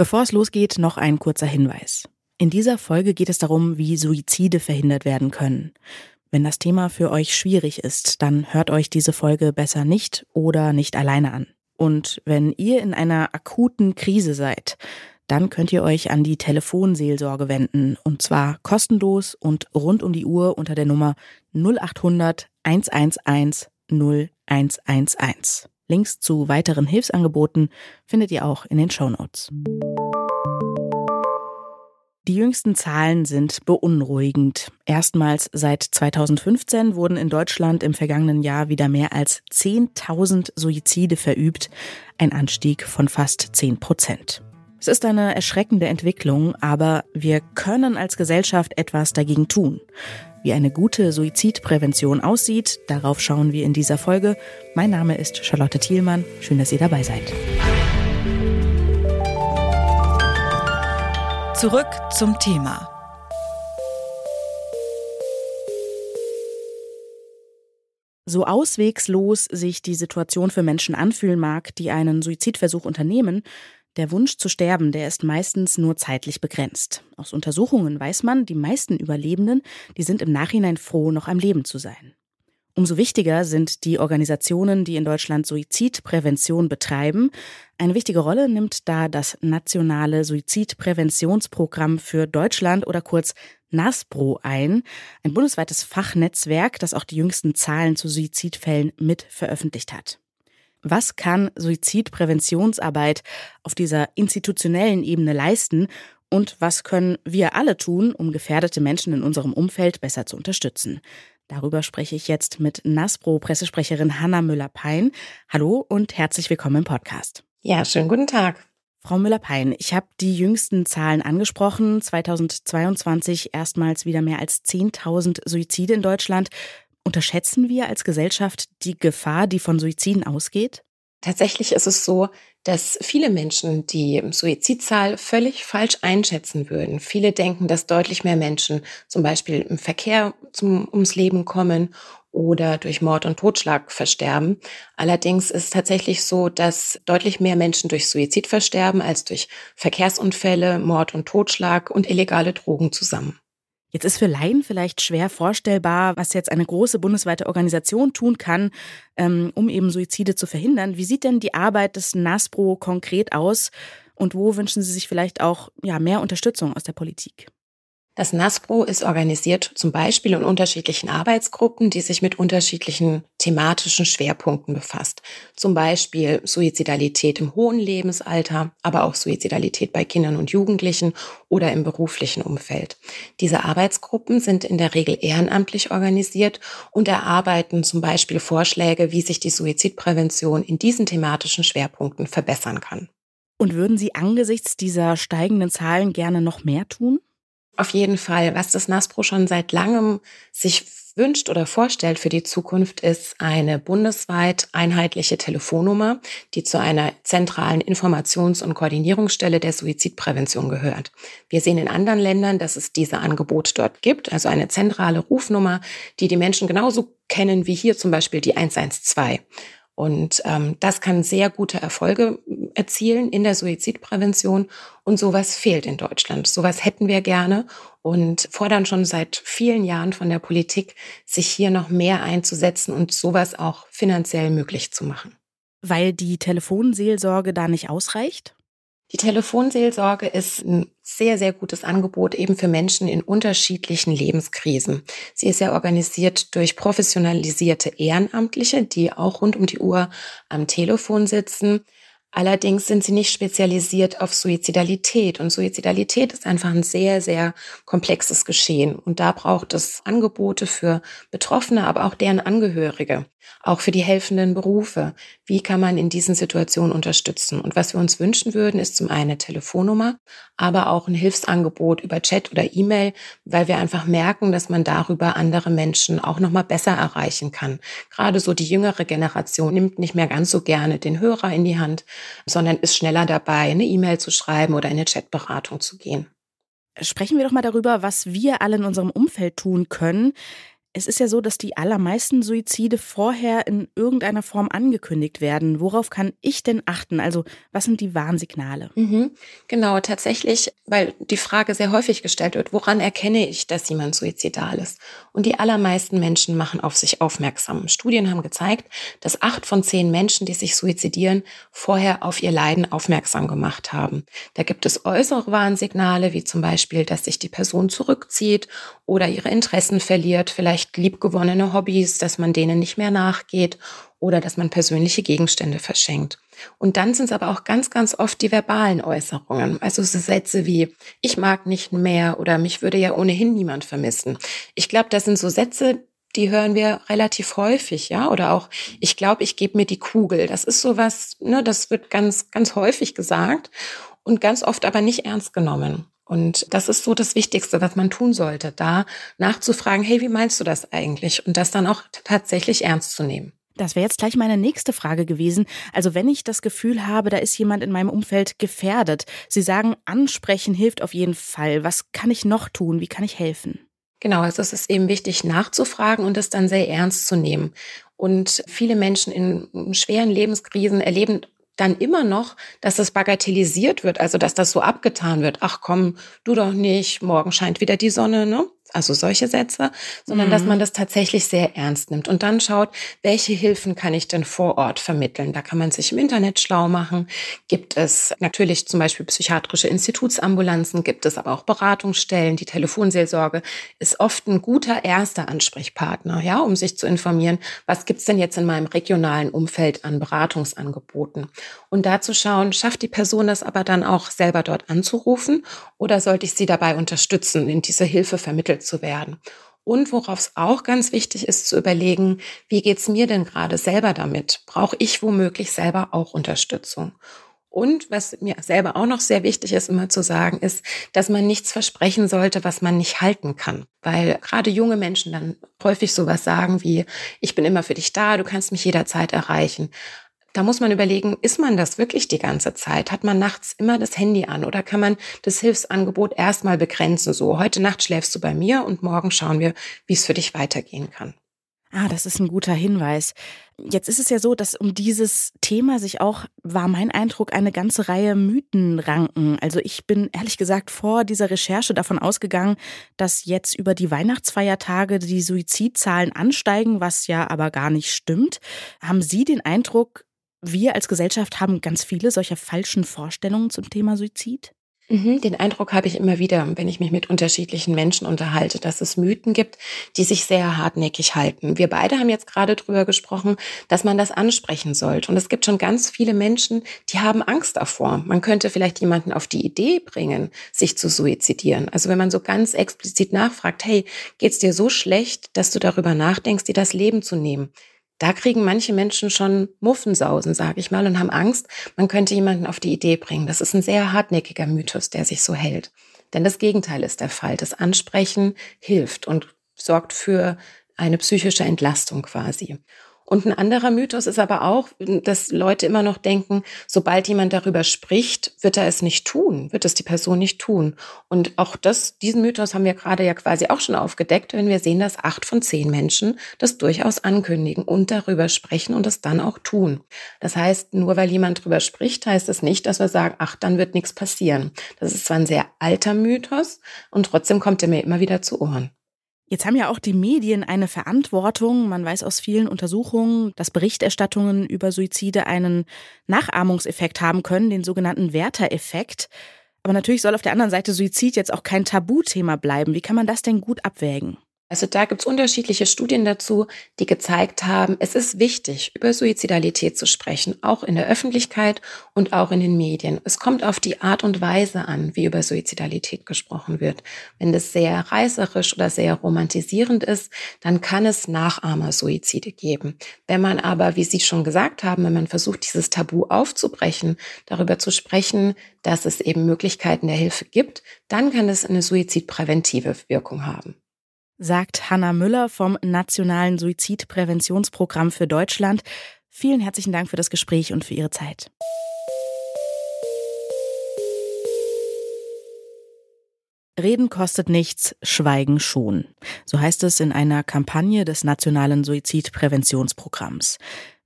Bevor es losgeht, noch ein kurzer Hinweis. In dieser Folge geht es darum, wie Suizide verhindert werden können. Wenn das Thema für euch schwierig ist, dann hört euch diese Folge besser nicht oder nicht alleine an. Und wenn ihr in einer akuten Krise seid, dann könnt ihr euch an die Telefonseelsorge wenden. Und zwar kostenlos und rund um die Uhr unter der Nummer 0800 111 0111. Links zu weiteren Hilfsangeboten findet ihr auch in den Show Notes. Die jüngsten Zahlen sind beunruhigend. Erstmals seit 2015 wurden in Deutschland im vergangenen Jahr wieder mehr als 10.000 Suizide verübt, ein Anstieg von fast 10 Prozent. Es ist eine erschreckende Entwicklung, aber wir können als Gesellschaft etwas dagegen tun. Wie eine gute Suizidprävention aussieht, darauf schauen wir in dieser Folge. Mein Name ist Charlotte Thielmann. Schön, dass ihr dabei seid. Zurück zum Thema. So auswegslos sich die Situation für Menschen anfühlen mag, die einen Suizidversuch unternehmen, der Wunsch zu sterben, der ist meistens nur zeitlich begrenzt. Aus Untersuchungen weiß man, die meisten Überlebenden, die sind im Nachhinein froh, noch am Leben zu sein. Umso wichtiger sind die Organisationen, die in Deutschland Suizidprävention betreiben. Eine wichtige Rolle nimmt da das Nationale Suizidpräventionsprogramm für Deutschland oder kurz NASPRO ein, ein bundesweites Fachnetzwerk, das auch die jüngsten Zahlen zu Suizidfällen mit veröffentlicht hat. Was kann Suizidpräventionsarbeit auf dieser institutionellen Ebene leisten und was können wir alle tun, um gefährdete Menschen in unserem Umfeld besser zu unterstützen? Darüber spreche ich jetzt mit NASPRO-Pressesprecherin Hanna Müller-Pein. Hallo und herzlich willkommen im Podcast. Ja, schönen guten Tag. Frau Müller-Pein, ich habe die jüngsten Zahlen angesprochen. 2022 erstmals wieder mehr als 10.000 Suizide in Deutschland. Unterschätzen wir als Gesellschaft die Gefahr, die von Suiziden ausgeht? Tatsächlich ist es so, dass viele Menschen die Suizidzahl völlig falsch einschätzen würden. Viele denken, dass deutlich mehr Menschen zum Beispiel im Verkehr zum, ums Leben kommen oder durch Mord und Totschlag versterben. Allerdings ist es tatsächlich so, dass deutlich mehr Menschen durch Suizid versterben als durch Verkehrsunfälle, Mord und Totschlag und illegale Drogen zusammen. Jetzt ist für Laien vielleicht schwer vorstellbar, was jetzt eine große bundesweite Organisation tun kann, ähm, um eben Suizide zu verhindern. Wie sieht denn die Arbeit des NASPRO konkret aus und wo wünschen Sie sich vielleicht auch ja, mehr Unterstützung aus der Politik? Das NASPRO ist organisiert zum Beispiel in unterschiedlichen Arbeitsgruppen, die sich mit unterschiedlichen thematischen Schwerpunkten befasst. Zum Beispiel Suizidalität im hohen Lebensalter, aber auch Suizidalität bei Kindern und Jugendlichen oder im beruflichen Umfeld. Diese Arbeitsgruppen sind in der Regel ehrenamtlich organisiert und erarbeiten zum Beispiel Vorschläge, wie sich die Suizidprävention in diesen thematischen Schwerpunkten verbessern kann. Und würden Sie angesichts dieser steigenden Zahlen gerne noch mehr tun? Auf jeden Fall, was das NASPRO schon seit langem sich wünscht oder vorstellt für die Zukunft, ist eine bundesweit einheitliche Telefonnummer, die zu einer zentralen Informations- und Koordinierungsstelle der Suizidprävention gehört. Wir sehen in anderen Ländern, dass es diese Angebot dort gibt, also eine zentrale Rufnummer, die die Menschen genauso kennen wie hier zum Beispiel die 112. Und ähm, das kann sehr gute Erfolge erzielen in der Suizidprävention. Und sowas fehlt in Deutschland. Sowas hätten wir gerne und fordern schon seit vielen Jahren von der Politik, sich hier noch mehr einzusetzen und sowas auch finanziell möglich zu machen. Weil die Telefonseelsorge da nicht ausreicht? Die Telefonseelsorge ist ein sehr, sehr gutes Angebot eben für Menschen in unterschiedlichen Lebenskrisen. Sie ist ja organisiert durch professionalisierte Ehrenamtliche, die auch rund um die Uhr am Telefon sitzen. Allerdings sind sie nicht spezialisiert auf Suizidalität. Und Suizidalität ist einfach ein sehr, sehr komplexes Geschehen. Und da braucht es Angebote für Betroffene, aber auch deren Angehörige auch für die helfenden Berufe. Wie kann man in diesen Situationen unterstützen? Und was wir uns wünschen würden, ist zum einen eine Telefonnummer, aber auch ein Hilfsangebot über Chat oder E-Mail, weil wir einfach merken, dass man darüber andere Menschen auch noch mal besser erreichen kann. Gerade so die jüngere Generation nimmt nicht mehr ganz so gerne den Hörer in die Hand, sondern ist schneller dabei, eine E-Mail zu schreiben oder eine Chatberatung zu gehen. Sprechen wir doch mal darüber, was wir alle in unserem Umfeld tun können. Es ist ja so, dass die allermeisten Suizide vorher in irgendeiner Form angekündigt werden. Worauf kann ich denn achten? Also was sind die Warnsignale? Mhm, genau, tatsächlich, weil die Frage sehr häufig gestellt wird, woran erkenne ich, dass jemand suizidal ist? Und die allermeisten Menschen machen auf sich aufmerksam. Studien haben gezeigt, dass acht von zehn Menschen, die sich suizidieren, vorher auf ihr Leiden aufmerksam gemacht haben. Da gibt es äußere Warnsignale, wie zum Beispiel, dass sich die Person zurückzieht oder ihre Interessen verliert, vielleicht vielleicht liebgewonnene Hobbys, dass man denen nicht mehr nachgeht oder dass man persönliche Gegenstände verschenkt. Und dann sind es aber auch ganz, ganz oft die verbalen Äußerungen. Also so Sätze wie, ich mag nicht mehr oder mich würde ja ohnehin niemand vermissen. Ich glaube, das sind so Sätze, die hören wir relativ häufig, ja, oder auch, ich glaube, ich gebe mir die Kugel. Das ist sowas, ne, das wird ganz, ganz häufig gesagt und ganz oft aber nicht ernst genommen. Und das ist so das Wichtigste, was man tun sollte, da nachzufragen, hey, wie meinst du das eigentlich? Und das dann auch tatsächlich ernst zu nehmen. Das wäre jetzt gleich meine nächste Frage gewesen. Also wenn ich das Gefühl habe, da ist jemand in meinem Umfeld gefährdet. Sie sagen, ansprechen hilft auf jeden Fall. Was kann ich noch tun? Wie kann ich helfen? Genau, also es ist eben wichtig nachzufragen und es dann sehr ernst zu nehmen. Und viele Menschen in schweren Lebenskrisen erleben dann immer noch, dass es bagatellisiert wird, also dass das so abgetan wird. Ach komm, du doch nicht, morgen scheint wieder die Sonne, ne? Also solche Sätze, sondern mhm. dass man das tatsächlich sehr ernst nimmt und dann schaut, welche Hilfen kann ich denn vor Ort vermitteln. Da kann man sich im Internet schlau machen. Gibt es natürlich zum Beispiel psychiatrische Institutsambulanzen, gibt es aber auch Beratungsstellen. Die Telefonseelsorge ist oft ein guter erster Ansprechpartner, ja, um sich zu informieren, was gibt's denn jetzt in meinem regionalen Umfeld an Beratungsangeboten. Und dazu schauen, schafft die Person das aber dann auch selber dort anzurufen oder sollte ich sie dabei unterstützen, in diese Hilfe vermittelt zu werden. Und worauf es auch ganz wichtig ist zu überlegen, wie geht's mir denn gerade selber damit? Brauche ich womöglich selber auch Unterstützung? Und was mir selber auch noch sehr wichtig ist, immer zu sagen, ist, dass man nichts versprechen sollte, was man nicht halten kann. Weil gerade junge Menschen dann häufig sowas sagen wie, ich bin immer für dich da, du kannst mich jederzeit erreichen. Da muss man überlegen, ist man das wirklich die ganze Zeit? Hat man nachts immer das Handy an oder kann man das Hilfsangebot erstmal begrenzen? So, heute Nacht schläfst du bei mir und morgen schauen wir, wie es für dich weitergehen kann. Ah, das ist ein guter Hinweis. Jetzt ist es ja so, dass um dieses Thema sich auch, war mein Eindruck, eine ganze Reihe Mythen ranken. Also ich bin ehrlich gesagt vor dieser Recherche davon ausgegangen, dass jetzt über die Weihnachtsfeiertage die Suizidzahlen ansteigen, was ja aber gar nicht stimmt. Haben Sie den Eindruck, wir als Gesellschaft haben ganz viele solcher falschen Vorstellungen zum Thema Suizid. Mhm, den Eindruck habe ich immer wieder, wenn ich mich mit unterschiedlichen Menschen unterhalte, dass es Mythen gibt, die sich sehr hartnäckig halten. Wir beide haben jetzt gerade drüber gesprochen, dass man das ansprechen sollte. Und es gibt schon ganz viele Menschen, die haben Angst davor. Man könnte vielleicht jemanden auf die Idee bringen, sich zu suizidieren. Also wenn man so ganz explizit nachfragt, hey, geht's dir so schlecht, dass du darüber nachdenkst, dir das Leben zu nehmen? Da kriegen manche Menschen schon Muffensausen, sage ich mal, und haben Angst, man könnte jemanden auf die Idee bringen. Das ist ein sehr hartnäckiger Mythos, der sich so hält. Denn das Gegenteil ist der Fall. Das Ansprechen hilft und sorgt für eine psychische Entlastung quasi. Und ein anderer Mythos ist aber auch, dass Leute immer noch denken, sobald jemand darüber spricht, wird er es nicht tun, wird es die Person nicht tun. Und auch das, diesen Mythos haben wir gerade ja quasi auch schon aufgedeckt, wenn wir sehen, dass acht von zehn Menschen das durchaus ankündigen und darüber sprechen und es dann auch tun. Das heißt, nur weil jemand darüber spricht, heißt es nicht, dass wir sagen, ach, dann wird nichts passieren. Das ist zwar ein sehr alter Mythos und trotzdem kommt er mir immer wieder zu Ohren. Jetzt haben ja auch die Medien eine Verantwortung. Man weiß aus vielen Untersuchungen, dass Berichterstattungen über Suizide einen Nachahmungseffekt haben können, den sogenannten Werter-Effekt. Aber natürlich soll auf der anderen Seite Suizid jetzt auch kein Tabuthema bleiben. Wie kann man das denn gut abwägen? Also da gibt es unterschiedliche Studien dazu, die gezeigt haben, es ist wichtig, über Suizidalität zu sprechen, auch in der Öffentlichkeit und auch in den Medien. Es kommt auf die Art und Weise an, wie über Suizidalität gesprochen wird. Wenn das sehr reißerisch oder sehr romantisierend ist, dann kann es Nachahmer-Suizide geben. Wenn man aber, wie Sie schon gesagt haben, wenn man versucht, dieses Tabu aufzubrechen, darüber zu sprechen, dass es eben Möglichkeiten der Hilfe gibt, dann kann es eine suizidpräventive Wirkung haben sagt Hanna Müller vom Nationalen Suizidpräventionsprogramm für Deutschland. Vielen herzlichen Dank für das Gespräch und für Ihre Zeit. Reden kostet nichts, Schweigen schon. So heißt es in einer Kampagne des Nationalen Suizidpräventionsprogramms.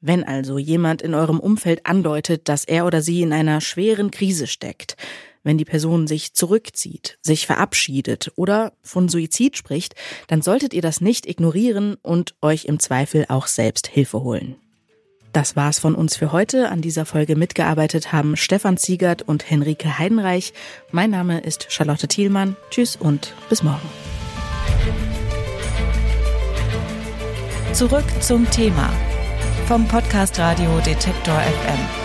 Wenn also jemand in eurem Umfeld andeutet, dass er oder sie in einer schweren Krise steckt, wenn die Person sich zurückzieht, sich verabschiedet oder von Suizid spricht, dann solltet ihr das nicht ignorieren und euch im Zweifel auch selbst Hilfe holen. Das war's von uns für heute. An dieser Folge mitgearbeitet haben Stefan Ziegert und Henrike Heidenreich. Mein Name ist Charlotte Thielmann. Tschüss und bis morgen. Zurück zum Thema vom Podcast Radio Detektor FM.